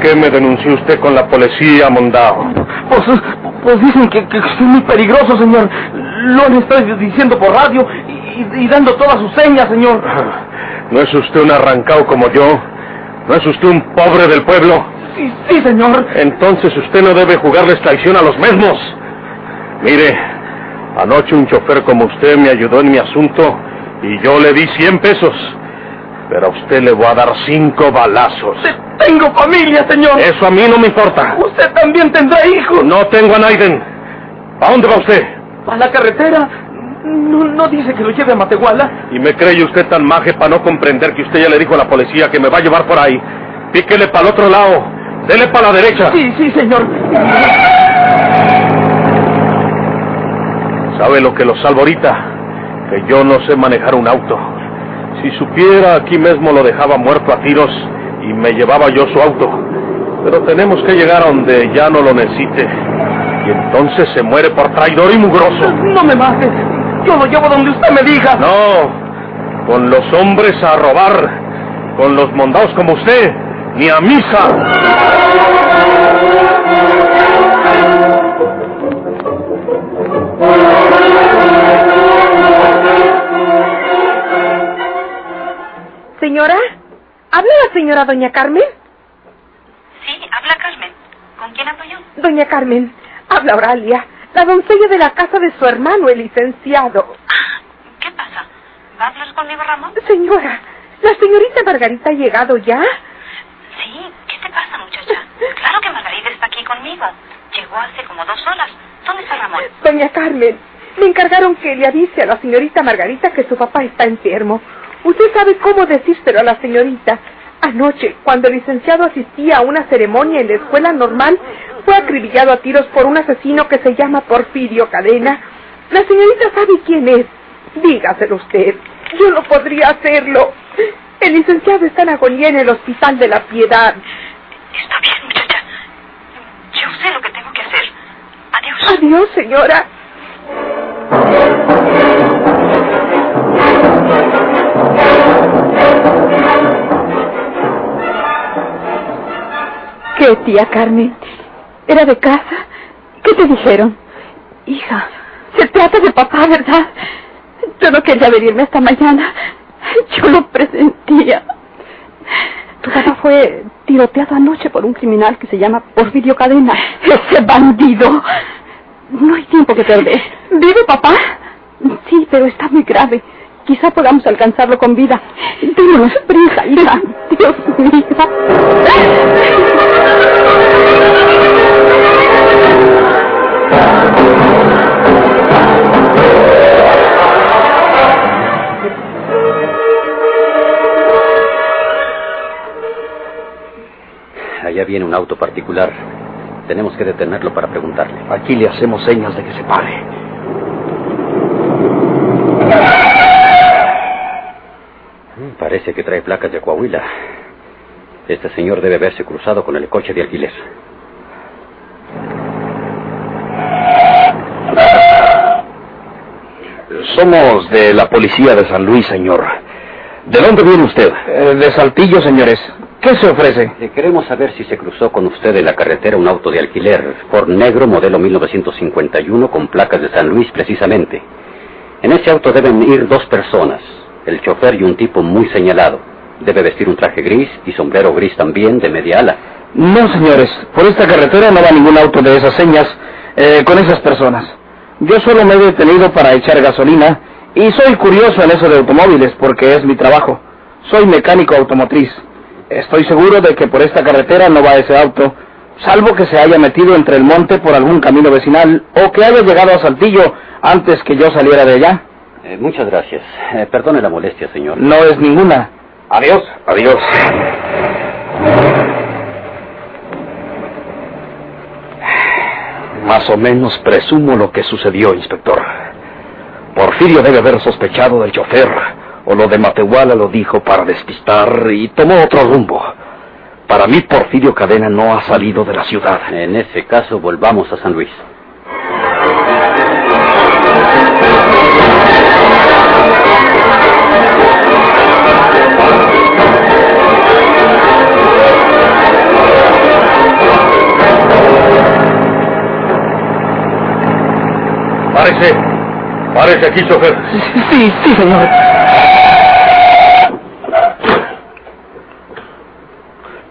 qué me denunció usted con la policía, Mondao? Pues, pues dicen que, que es muy peligroso, señor. Lo han estado diciendo por radio y, y dando todas sus señas, señor. ¿No es usted un arrancado como yo? ¿No es usted un pobre del pueblo? Sí, sí, señor. Entonces usted no debe jugarles traición a los mismos. Mire, anoche un chofer como usted me ayudó en mi asunto y yo le di 100 pesos. Pero a usted le voy a dar cinco balazos. Tengo familia, señor. Eso a mí no me importa. Usted también tendrá hijos. No tengo a Naiden. ¿A dónde va usted? ¿A la carretera? No, no dice que lo lleve a Matehuala. ¿Y me cree usted tan maje para no comprender que usted ya le dijo a la policía que me va a llevar por ahí? Píquele para el otro lado. Dele para la derecha. Sí, sí, señor. ¿Sabe lo que lo salvo ahorita? Que yo no sé manejar un auto. Si supiera, aquí mismo lo dejaba muerto a tiros y me llevaba yo su auto. Pero tenemos que llegar a donde ya no lo necesite. Y entonces se muere por traidor y mugroso. No me mate. Yo lo llevo donde usted me diga. No, con los hombres a robar, con los mondados como usted, ni a misa. ¿Habla la señora doña Carmen? Sí, habla Carmen. ¿Con quién hablo yo? Doña Carmen, habla Oralia, la doncella de la casa de su hermano, el licenciado. Ah, ¿Qué pasa? ¿Va a hablar conmigo, Ramón? Señora, ¿la señorita Margarita ha llegado ya? Sí, ¿qué te pasa, muchacha? Claro que Margarita está aquí conmigo. Llegó hace como dos horas. ¿Dónde está Ramón? Doña Carmen, me encargaron que le avise a la señorita Margarita que su papá está enfermo. Usted sabe cómo decírselo a la señorita. Anoche, cuando el licenciado asistía a una ceremonia en la escuela normal, fue acribillado a tiros por un asesino que se llama Porfirio Cadena. La señorita sabe quién es. Dígaselo usted. Yo no podría hacerlo. El licenciado está en agonía en el Hospital de la Piedad. Está bien, muchacha. Yo sé lo que tengo que hacer. Adiós. Adiós, señora. ¿Qué, tía Carmen? ¿Era de casa? ¿Qué te dijeron? Hija, se trata de papá, ¿verdad? Yo no quería venirme esta mañana. Yo lo presentía. Tu papá fue tiroteado anoche por un criminal que se llama Porfirio Cadena. ¡Ese bandido! No hay tiempo que perder. ¿Vive papá? Sí, pero está muy grave. Quizá podamos alcanzarlo con vida. Démonos prisa, hija. Dios mío. Allá viene un auto particular. Tenemos que detenerlo para preguntarle. Aquí le hacemos señas de que se pare. Parece que trae placas de Coahuila. Este señor debe haberse cruzado con el coche de alquiler. Somos de la policía de San Luis, señor. ¿De dónde viene usted? Eh, de Saltillo, señores. ¿Qué se ofrece? Eh, queremos saber si se cruzó con usted en la carretera un auto de alquiler, Ford negro, modelo 1951, con placas de San Luis precisamente. En ese auto deben ir dos personas, el chofer y un tipo muy señalado. Debe vestir un traje gris y sombrero gris también, de media ala. No, señores. Por esta carretera no va ningún auto de esas señas eh, con esas personas. Yo solo me he detenido para echar gasolina y soy curioso en eso de automóviles porque es mi trabajo. Soy mecánico automotriz. Estoy seguro de que por esta carretera no va ese auto, salvo que se haya metido entre el monte por algún camino vecinal o que haya llegado a Saltillo antes que yo saliera de allá. Eh, muchas gracias. Eh, perdone la molestia, señor. No es ninguna. Adiós. Adiós. Más o menos presumo lo que sucedió, inspector. Porfirio debe haber sospechado del chofer, o lo de Matehuala lo dijo para despistar y tomó otro rumbo. Para mí, Porfirio Cadena no ha salido de la ciudad. En ese caso, volvamos a San Luis. Aquí, chofer. Sí, sí, señor.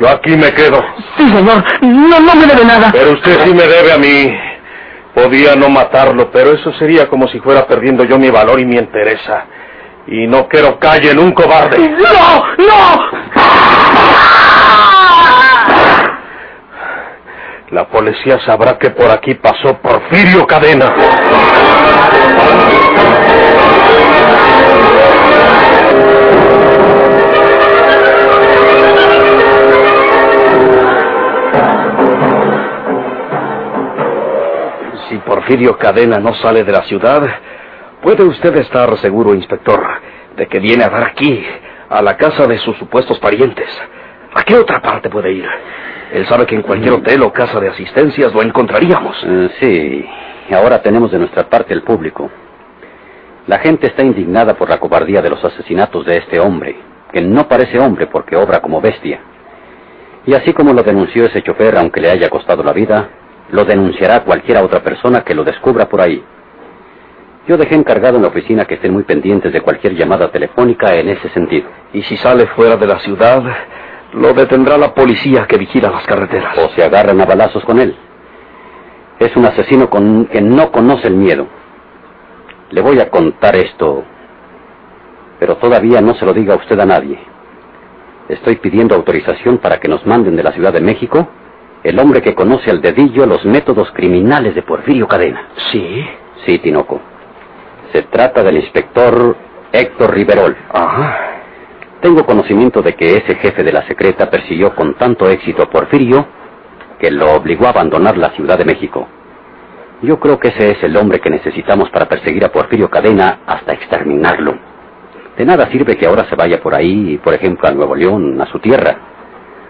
Yo aquí me quedo. Sí, señor. No, no me debe nada. Pero usted sí me debe a mí. Podía no matarlo, pero eso sería como si fuera perdiendo yo mi valor y mi entereza. Y no quiero calle en un cobarde. ¡No! ¡No! La policía sabrá que por aquí pasó Porfirio Cadena. Si Porfirio Cadena no sale de la ciudad, puede usted estar seguro, inspector, de que viene a dar aquí, a la casa de sus supuestos parientes. ¿A qué otra parte puede ir? Él sabe que en cualquier hotel o casa de asistencias lo encontraríamos. Eh, sí, y ahora tenemos de nuestra parte el público. La gente está indignada por la cobardía de los asesinatos de este hombre, que no parece hombre porque obra como bestia. Y así como lo denunció ese chofer, aunque le haya costado la vida, lo denunciará cualquiera otra persona que lo descubra por ahí. Yo dejé encargado en la oficina que estén muy pendientes de cualquier llamada telefónica en ese sentido. Y si sale fuera de la ciudad, lo detendrá la policía que vigila las carreteras. O se agarran a balazos con él. Es un asesino con, que no conoce el miedo. Le voy a contar esto, pero todavía no se lo diga usted a nadie. Estoy pidiendo autorización para que nos manden de la Ciudad de México el hombre que conoce al dedillo los métodos criminales de Porfirio Cadena. ¿Sí? Sí, Tinoco. Se trata del inspector Héctor Riverol. Ajá. Tengo conocimiento de que ese jefe de la secreta persiguió con tanto éxito a Porfirio que lo obligó a abandonar la Ciudad de México. Yo creo que ese es el hombre que necesitamos para perseguir a Porfirio Cadena hasta exterminarlo. De nada sirve que ahora se vaya por ahí, por ejemplo, a Nuevo León, a su tierra.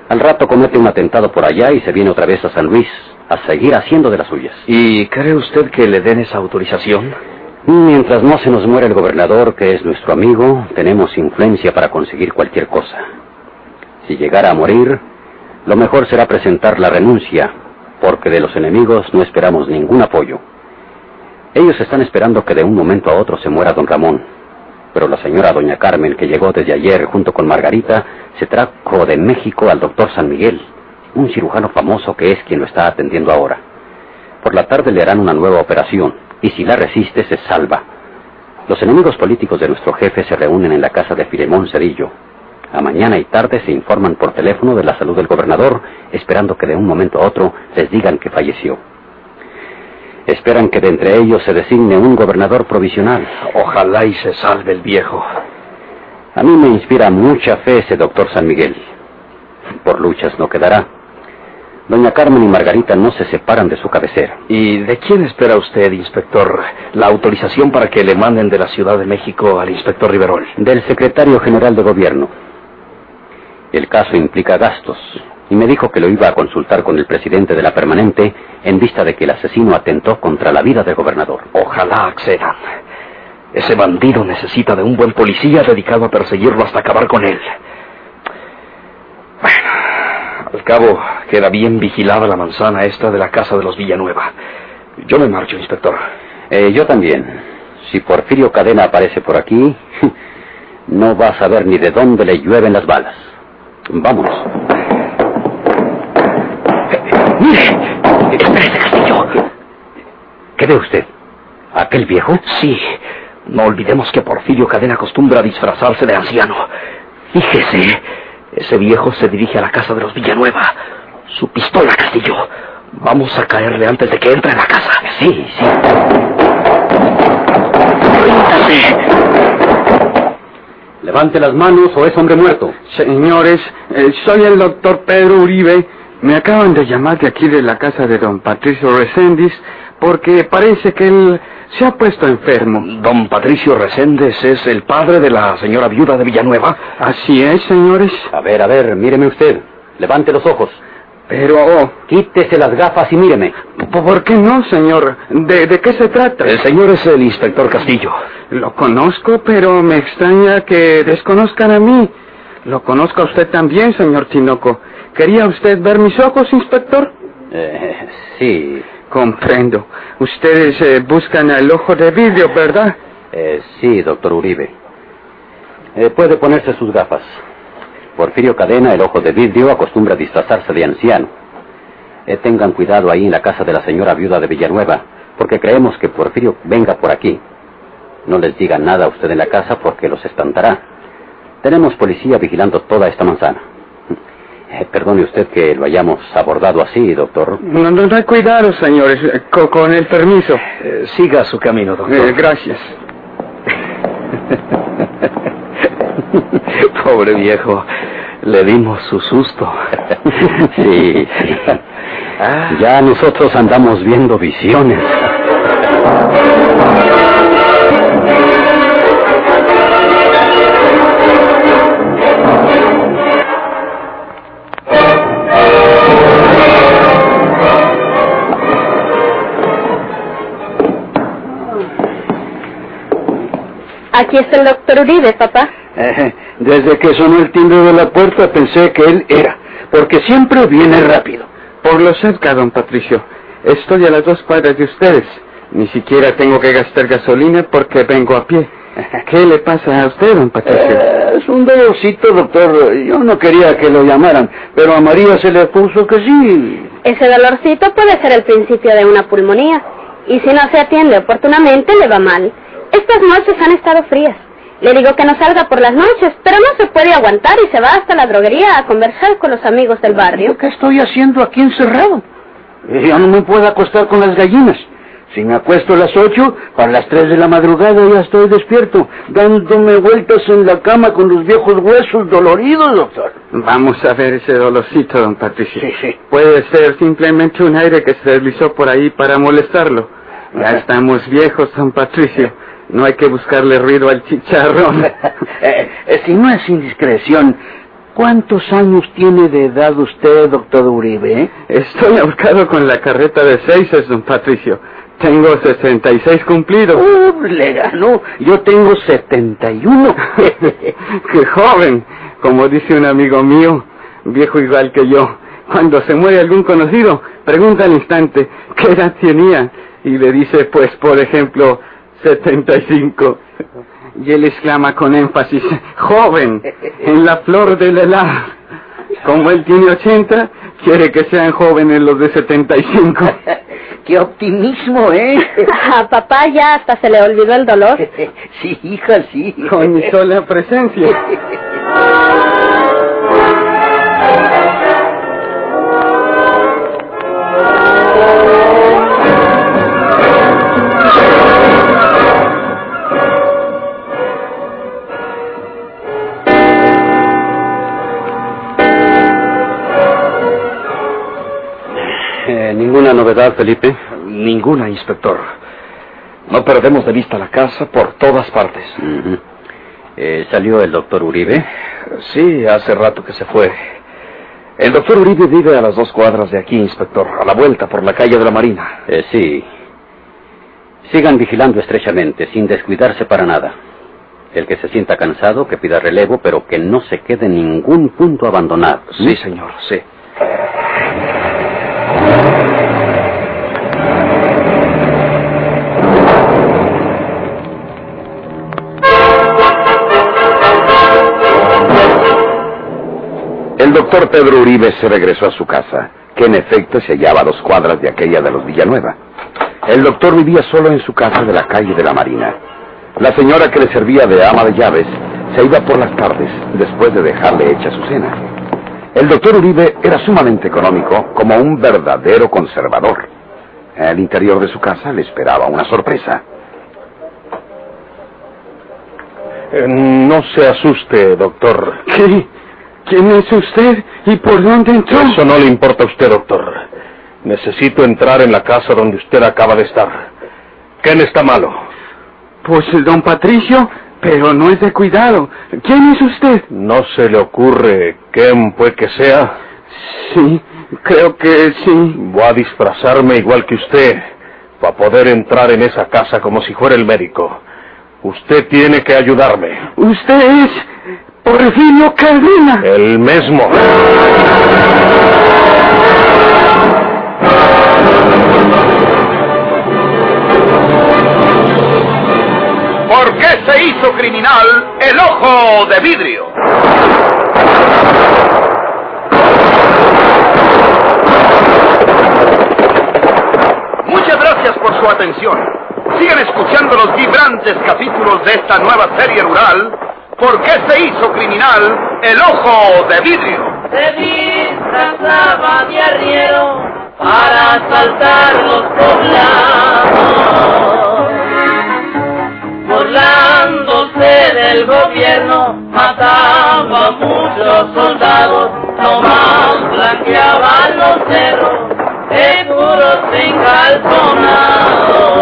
Al rato comete un atentado por allá y se viene otra vez a San Luis a seguir haciendo de las suyas. ¿Y cree usted que le den esa autorización? Mientras no se nos muera el gobernador, que es nuestro amigo, tenemos influencia para conseguir cualquier cosa. Si llegara a morir, lo mejor será presentar la renuncia, porque de los enemigos no esperamos ningún apoyo. Ellos están esperando que de un momento a otro se muera don Ramón, pero la señora doña Carmen, que llegó desde ayer junto con Margarita, se trajo de México al doctor San Miguel, un cirujano famoso que es quien lo está atendiendo ahora. Por la tarde le harán una nueva operación, y si la resiste se salva. Los enemigos políticos de nuestro jefe se reúnen en la casa de Filemón Cedillo. A mañana y tarde se informan por teléfono de la salud del gobernador, esperando que de un momento a otro les digan que falleció. Esperan que de entre ellos se designe un gobernador provisional. Ojalá y se salve el viejo. A mí me inspira mucha fe ese doctor San Miguel. Por luchas no quedará. Doña Carmen y Margarita no se separan de su cabecera. ¿Y de quién espera usted, inspector, la autorización para que le manden de la Ciudad de México al inspector Riverol? Del secretario general de gobierno. El caso implica gastos y me dijo que lo iba a consultar con el presidente de la permanente en vista de que el asesino atentó contra la vida del gobernador. Ojalá accedan. Ese bandido necesita de un buen policía dedicado a perseguirlo hasta acabar con él. Al cabo queda bien vigilada la manzana esta de la casa de los Villanueva. Yo me marcho, inspector. Eh, yo también. Si Porfirio Cadena aparece por aquí, no va a saber ni de dónde le llueven las balas. Vámonos. Mire, espérese, Castillo. ¿Qué ve usted? ¿Aquel viejo? Sí. No olvidemos que Porfirio Cadena acostumbra a disfrazarse de anciano. Fíjese, ese viejo se dirige a la casa de los Villanueva. Su pistola, Castillo. Vamos a caerle antes de que entre en la casa. Sí, sí. Levante las manos o es hombre muerto. Señores, eh, soy el doctor Pedro Uribe. Me acaban de llamar de aquí de la casa de don Patricio Reséndiz porque parece que él se ha puesto enfermo. Don Patricio Reséndez es el padre de la señora viuda de Villanueva. Así es, señores. A ver, a ver, míreme usted. Levante los ojos. Pero, Quítese las gafas y míreme. ¿por qué no, señor? ¿De, de qué se trata? El señor es el inspector Castillo. Lo conozco, pero me extraña que desconozcan a mí. Lo conozco a usted también, señor Tinoco. ¿Quería usted ver mis ojos, inspector? Eh, sí. Comprendo. Ustedes eh, buscan el ojo de vidrio, ¿verdad? Eh, sí, doctor Uribe. Eh, puede ponerse sus gafas. Porfirio Cadena, el ojo de vidrio, acostumbra disfrazarse de anciano. Tengan cuidado ahí en la casa de la señora viuda de Villanueva, porque creemos que Porfirio venga por aquí. No les diga nada a usted en la casa porque los espantará. Tenemos policía vigilando toda esta manzana. Eh, perdone usted que lo hayamos abordado así, doctor. No, no, no hay cuidado, señores. Eh, co- Con, el permiso. Eh, siga su camino, doctor. Eh, gracias. Pobre viejo, le dimos su susto. Sí, sí. Ya nosotros andamos viendo visiones. Aquí está el doctor Uribe, papá. Eh, Desde que sonó el timbre de la puerta pensé que él era, porque siempre viene rápido. Por lo cerca, don Patricio. Estoy a las dos cuadras de ustedes. Ni siquiera tengo que gastar gasolina porque vengo a pie. ¿Qué le pasa a usted, don Patricio? Eh, es un dolorcito, doctor. Yo no quería que lo llamaran, pero a María se le puso que sí. Ese dolorcito puede ser el principio de una pulmonía. Y si no se atiende oportunamente, le va mal. Estas noches han estado frías. Le digo que no salga por las noches, pero no se puede aguantar y se va hasta la droguería a conversar con los amigos del barrio. ¿Qué estoy haciendo aquí encerrado? Yo no me puedo acostar con las gallinas. Si me acuesto a las ocho, para las tres de la madrugada ya estoy despierto, dándome vueltas en la cama con los viejos huesos doloridos, doctor. Vamos a ver ese dolorcito, don Patricio. Sí, sí. Puede ser simplemente un aire que se deslizó por ahí para molestarlo. Ya estamos viejos, don Patricio. No hay que buscarle ruido al chicharrón. Eh, eh, si no es indiscreción, ¿cuántos años tiene de edad usted, doctor Uribe? eh? Estoy ahorcado con la carreta de seises, don Patricio. Tengo 66 cumplidos. Uh, le ganó. Yo tengo 71. ¡Qué joven! Como dice un amigo mío, viejo igual que yo. Cuando se muere algún conocido, pregunta al instante qué edad tenía. Y le dice, pues, por ejemplo, 75. Y él exclama con énfasis, joven, en la flor de la edad. Como él tiene 80, quiere que sean jóvenes los de 75. ¡Qué optimismo, eh! A papá ya hasta se le olvidó el dolor. sí, hija, sí. Con mi sola presencia. ¿Ninguna novedad, Felipe? Ninguna, inspector. No perdemos de vista la casa por todas partes. Eh, ¿Salió el doctor Uribe? Sí, hace rato que se fue. El doctor Uribe vive a las dos cuadras de aquí, inspector, a la vuelta por la calle de la Marina. Eh, sí. Sigan vigilando estrechamente, sin descuidarse para nada. El que se sienta cansado, que pida relevo, pero que no se quede en ningún punto abandonado. Sí, señor, sí. Doctor Pedro Uribe se regresó a su casa, que en efecto se hallaba a dos cuadras de aquella de los Villanueva. El doctor vivía solo en su casa de la calle de la Marina. La señora que le servía de ama de llaves se iba por las tardes, después de dejarle hecha su cena. El doctor Uribe era sumamente económico, como un verdadero conservador. En el interior de su casa le esperaba una sorpresa. Eh, no se asuste, doctor. ¿Qué? ¿Quién es usted y por dónde entró? Eso no le importa a usted, doctor. Necesito entrar en la casa donde usted acaba de estar. ¿Quién está malo? Pues el don Patricio, pero no es de cuidado. ¿Quién es usted? ¿No se le ocurre quién puede que sea? Sí, creo que sí. Voy a disfrazarme igual que usted para poder entrar en esa casa como si fuera el médico. Usted tiene que ayudarme. Usted es por Porfirio Cadena. El mismo. ¿Por qué se hizo criminal el ojo de vidrio? Muchas gracias por su atención. Sigan escuchando los vibrantes capítulos de esta nueva serie rural ¿Por qué se hizo criminal el ojo de vidrio? Se disfrazaba de arriero para asaltar los poblados. Burlándose del gobierno, mataba a muchos soldados, nomás blanqueaban los cerros, seguros sin calzonar.